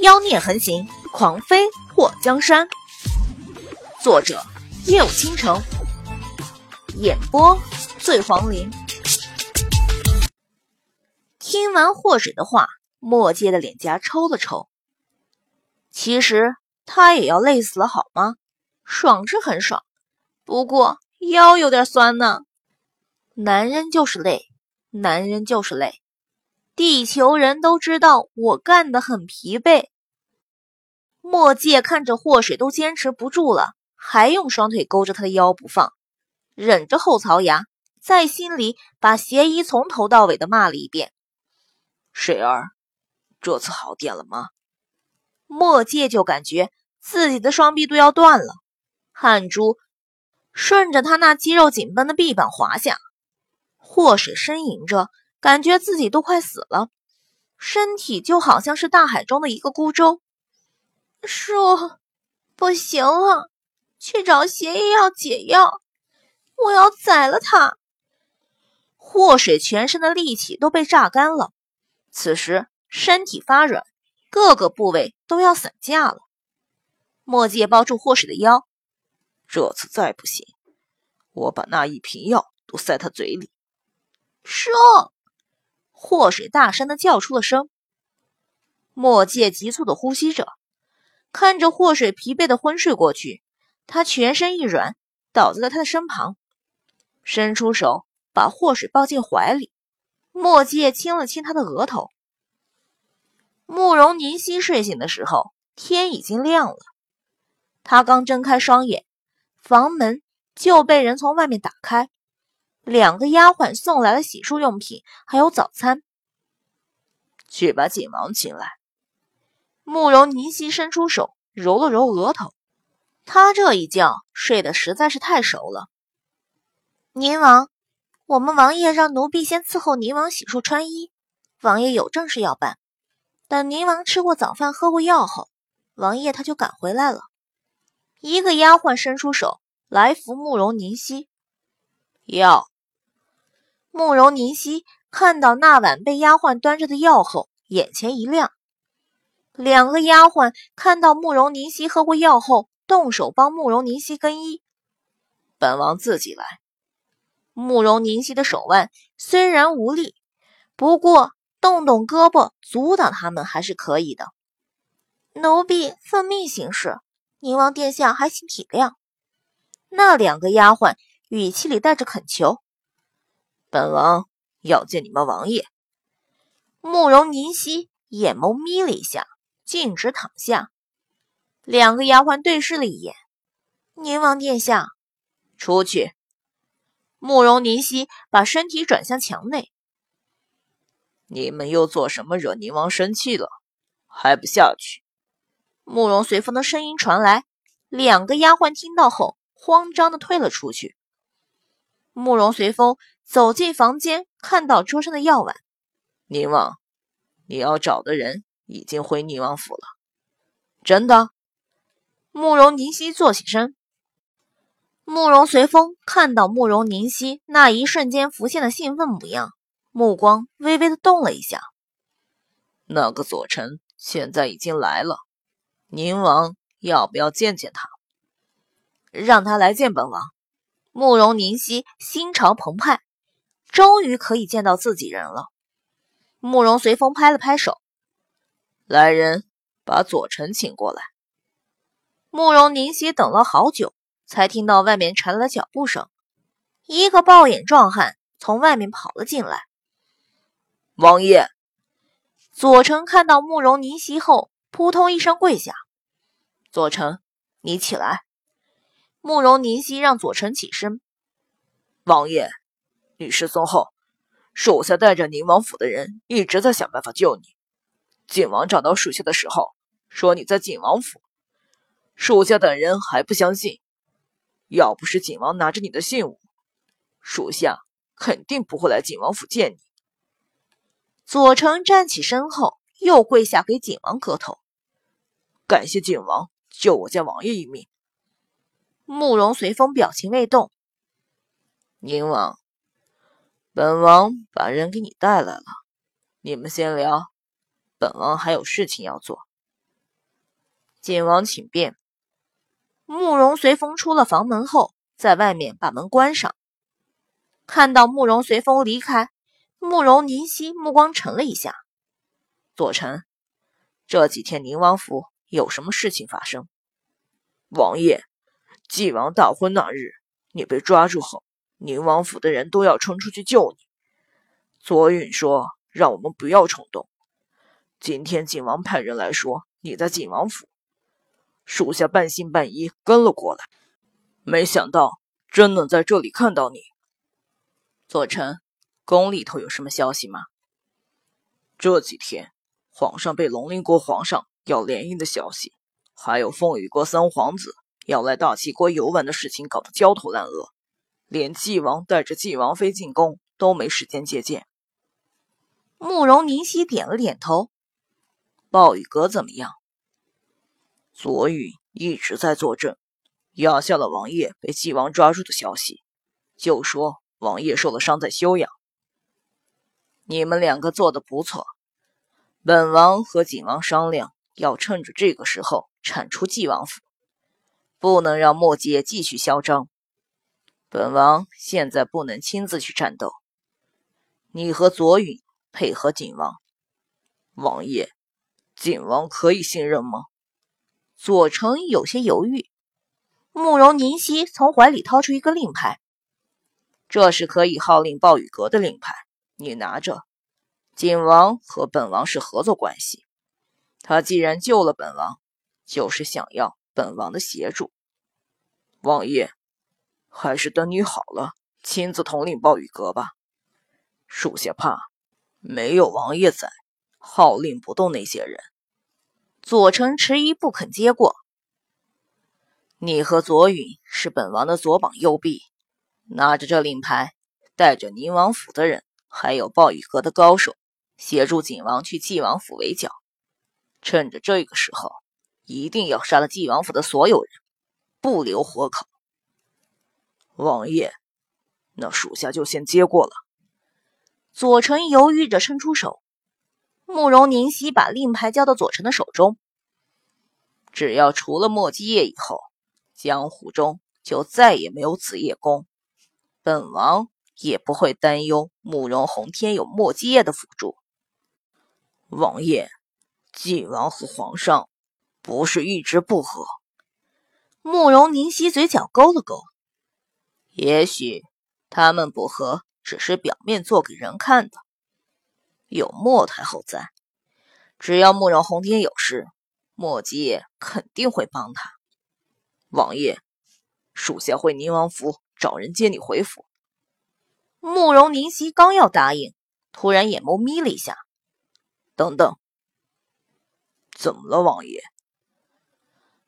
妖孽横行，狂飞破江山。作者：夜舞倾城，演播：醉黄林。听完祸水的话，墨界的脸颊抽了抽。其实他也要累死了，好吗？爽是很爽，不过腰有点酸呢。男人就是累，男人就是累。地球人都知道我干得很疲惫。墨界看着祸水都坚持不住了，还用双腿勾着他的腰不放，忍着后槽牙，在心里把邪医从头到尾的骂了一遍。水儿，这次好点了吗？墨界就感觉自己的双臂都要断了，汗珠顺着他那肌肉紧绷的臂膀滑下。祸水呻吟着。感觉自己都快死了，身体就好像是大海中的一个孤舟。叔，不行了，去找邪医要解药，我要宰了他。祸水全身的力气都被榨干了，此时身体发软，各个部位都要散架了。墨界抱住祸水的腰，这次再不行，我把那一瓶药都塞他嘴里。叔。祸水大声的叫出了声，墨界急促的呼吸着，看着祸水疲惫的昏睡过去，他全身一软，倒在了他的身旁，伸出手把祸水抱进怀里。墨界亲了亲他的额头。慕容凝曦睡醒的时候，天已经亮了，他刚睁开双眼，房门就被人从外面打开。两个丫鬟送来了洗漱用品，还有早餐。去把景王请来。慕容凝曦伸出手揉了揉额头，他这一觉睡得实在是太熟了。宁王，我们王爷让奴婢先伺候宁王洗漱穿衣，王爷有正事要办。等宁王吃过早饭、喝过药后，王爷他就赶回来了。一个丫鬟伸出手来扶慕容凝曦，药。慕容凝曦看到那碗被丫鬟端着的药后，眼前一亮。两个丫鬟看到慕容凝曦喝过药后，动手帮慕容凝曦更衣。本王自己来。慕容凝曦的手腕虽然无力，不过动动胳膊阻挡他们还是可以的。奴婢奉命行事，宁王殿下还请体谅。那两个丫鬟语气里带着恳求。本王要见你们王爷。慕容凝曦眼眸眯了一下，径直躺下。两个丫鬟对视了一眼。宁王殿下，出去。慕容凝曦把身体转向墙内。你们又做什么惹宁王生气了？还不下去？慕容随风的声音传来。两个丫鬟听到后，慌张的退了出去。慕容随风。走进房间，看到桌上的药碗。宁王，你要找的人已经回宁王府了。真的？慕容凝曦坐起身。慕容随风看到慕容凝曦那一瞬间浮现的兴奋模样，目光微微的动了一下。那个左丞现在已经来了，宁王要不要见见他？让他来见本王。慕容凝曦心潮澎湃。终于可以见到自己人了。慕容随风拍了拍手，来人，把左丞请过来。慕容凝曦等了好久，才听到外面传来了脚步声。一个暴眼壮汉从外面跑了进来。王爷，左丞看到慕容凝曦后，扑通一声跪下。左丞，你起来。慕容凝曦让左丞起身。王爷。你失踪后，属下带着宁王府的人一直在想办法救你。景王找到属下的时候，说你在景王府，属下等人还不相信。要不是景王拿着你的信物，属下肯定不会来景王府见你。左丞站起身后，又跪下给景王磕头，感谢景王救我家王爷一命。慕容随风表情未动，宁王。本王把人给你带来了，你们先聊，本王还有事情要做。晋王请便。慕容随风出了房门后，在外面把门关上。看到慕容随风离开，慕容宁熙目光沉了一下。左丞，这几天宁王府有什么事情发生？王爷，晋王大婚那日，你被抓住后，宁王府的人都要冲出去救你。左允说让我们不要冲动。今天晋王派人来说你在晋王府，属下半信半疑跟了过来，没想到真能在这里看到你。左丞，宫里头有什么消息吗？这几天，皇上被龙鳞国皇上要联姻的消息，还有凤羽国三皇子要来大齐国游玩的事情，搞得焦头烂额，连纪王带着纪王妃进宫都没时间接见。慕容宁熙点了点头。暴雨阁怎么样？左允一直在作证，压下了王爷被纪王抓住的消息，就说。王爷受了伤，在休养。你们两个做的不错。本王和景王商量，要趁着这个时候铲除纪王府，不能让墨界继续嚣张。本王现在不能亲自去战斗，你和左允配合景王。王爷，景王可以信任吗？左丞有些犹豫。慕容宁熙从怀里掏出一个令牌。这是可以号令暴雨阁的令牌，你拿着。景王和本王是合作关系，他既然救了本王，就是想要本王的协助。王爷，还是等你好了，亲自统领暴雨阁吧。属下怕没有王爷在，号令不动那些人。左丞迟疑不肯接过。你和左允是本王的左膀右臂。拿着这令牌，带着宁王府的人，还有暴雨阁的高手，协助景王去纪王府围剿。趁着这个时候，一定要杀了纪王府的所有人，不留活口。王爷，那属下就先接过了。左丞犹豫着伸出手，慕容宁熙把令牌交到左丞的手中。只要除了莫基业以后，江湖中就再也没有紫夜宫。本王也不会担忧慕容宏天有墨迹叶的辅助。王爷，晋王和皇上不是一直不和？慕容宁熙嘴角勾了勾。也许他们不和，只是表面做给人看的。有莫太后在，只要慕容洪天有事，墨迹肯定会帮他。王爷，属下回宁王府。找人接你回府。慕容宁熙刚要答应，突然眼眸眯了一下。等等，怎么了，王爷？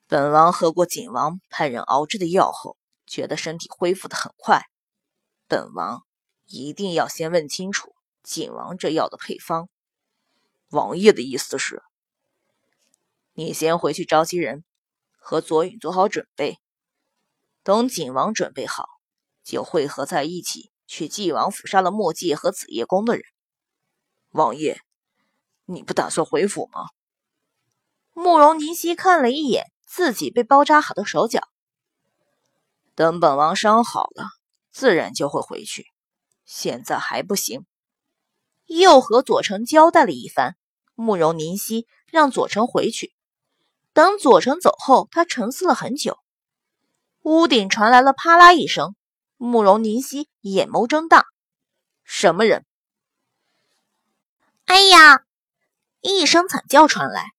本王喝过景王派人熬制的药后，觉得身体恢复的很快。本王一定要先问清楚景王这药的配方。王爷的意思是，你先回去召集人，和左允做好准备，等景王准备好。就汇合在一起，去纪王府杀了墨界和紫夜宫的人。王爷，你不打算回府吗？慕容宁熙看了一眼自己被包扎好的手脚，等本王伤好了，自然就会回去。现在还不行。又和左丞交代了一番，慕容宁熙让左丞回去。等左丞走后，他沉思了很久。屋顶传来了啪啦一声。慕容宁熙眼眸睁大，什么人？哎呀！一声惨叫传来，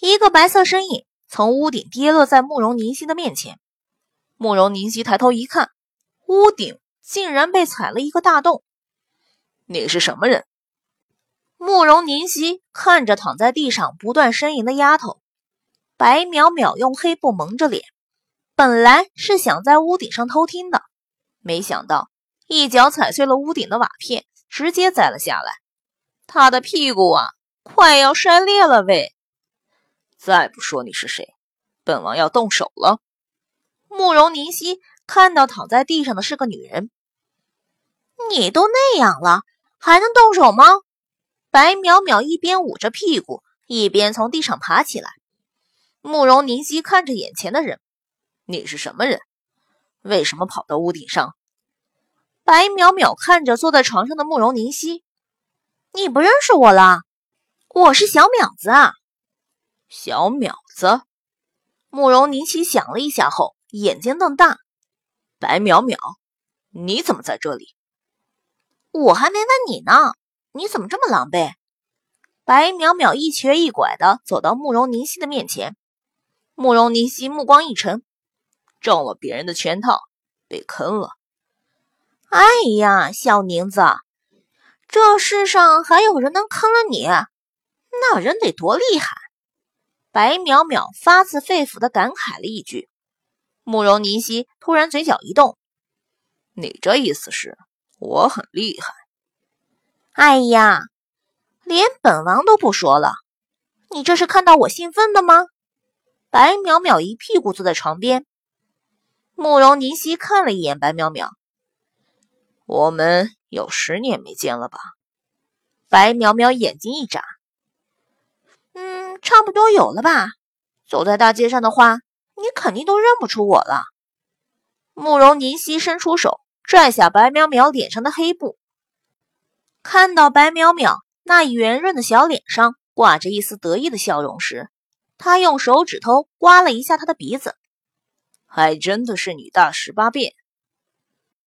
一个白色身影从屋顶跌落在慕容宁熙的面前。慕容宁熙抬头一看，屋顶竟然被踩了一个大洞。你是什么人？慕容宁熙看着躺在地上不断呻吟的丫头，白淼淼用黑布蒙着脸，本来是想在屋顶上偷听的。没想到一脚踩碎了屋顶的瓦片，直接栽了下来。他的屁股啊，快要摔裂了喂！再不说你是谁，本王要动手了。慕容宁熙看到躺在地上的是个女人，你都那样了，还能动手吗？白淼淼一边捂着屁股，一边从地上爬起来。慕容凝曦看着眼前的人：“你是什么人？为什么跑到屋顶上？”白淼淼看着坐在床上的慕容凝曦：“你不认识我了？我是小淼子啊。”小淼子。慕容凝曦想了一下后，眼睛瞪大：“白淼淼，你怎么在这里？”我还没问你呢，你怎么这么狼狈？白淼淼一瘸一拐的走到慕容凝曦的面前，慕容凝曦目光一沉，中了别人的圈套，被坑了。哎呀，小宁子，这世上还有人能坑了你，那人得多厉害！白淼淼发自肺腑的感慨了一句。慕容凝曦突然嘴角一动：“你这意思是我很厉害？”哎呀，连本王都不说了，你这是看到我兴奋的吗？白淼淼一屁股坐在床边。慕容凝曦看了一眼白淼淼：“我们有十年没见了吧？”白淼淼眼睛一眨。嗯，差不多有了吧。走在大街上的话，你肯定都认不出我了。慕容凝曦伸出手拽下白淼淼脸上的黑布，看到白淼淼那圆润的小脸上挂着一丝得意的笑容时，他用手指头刮了一下她的鼻子，还真的是女大十八变。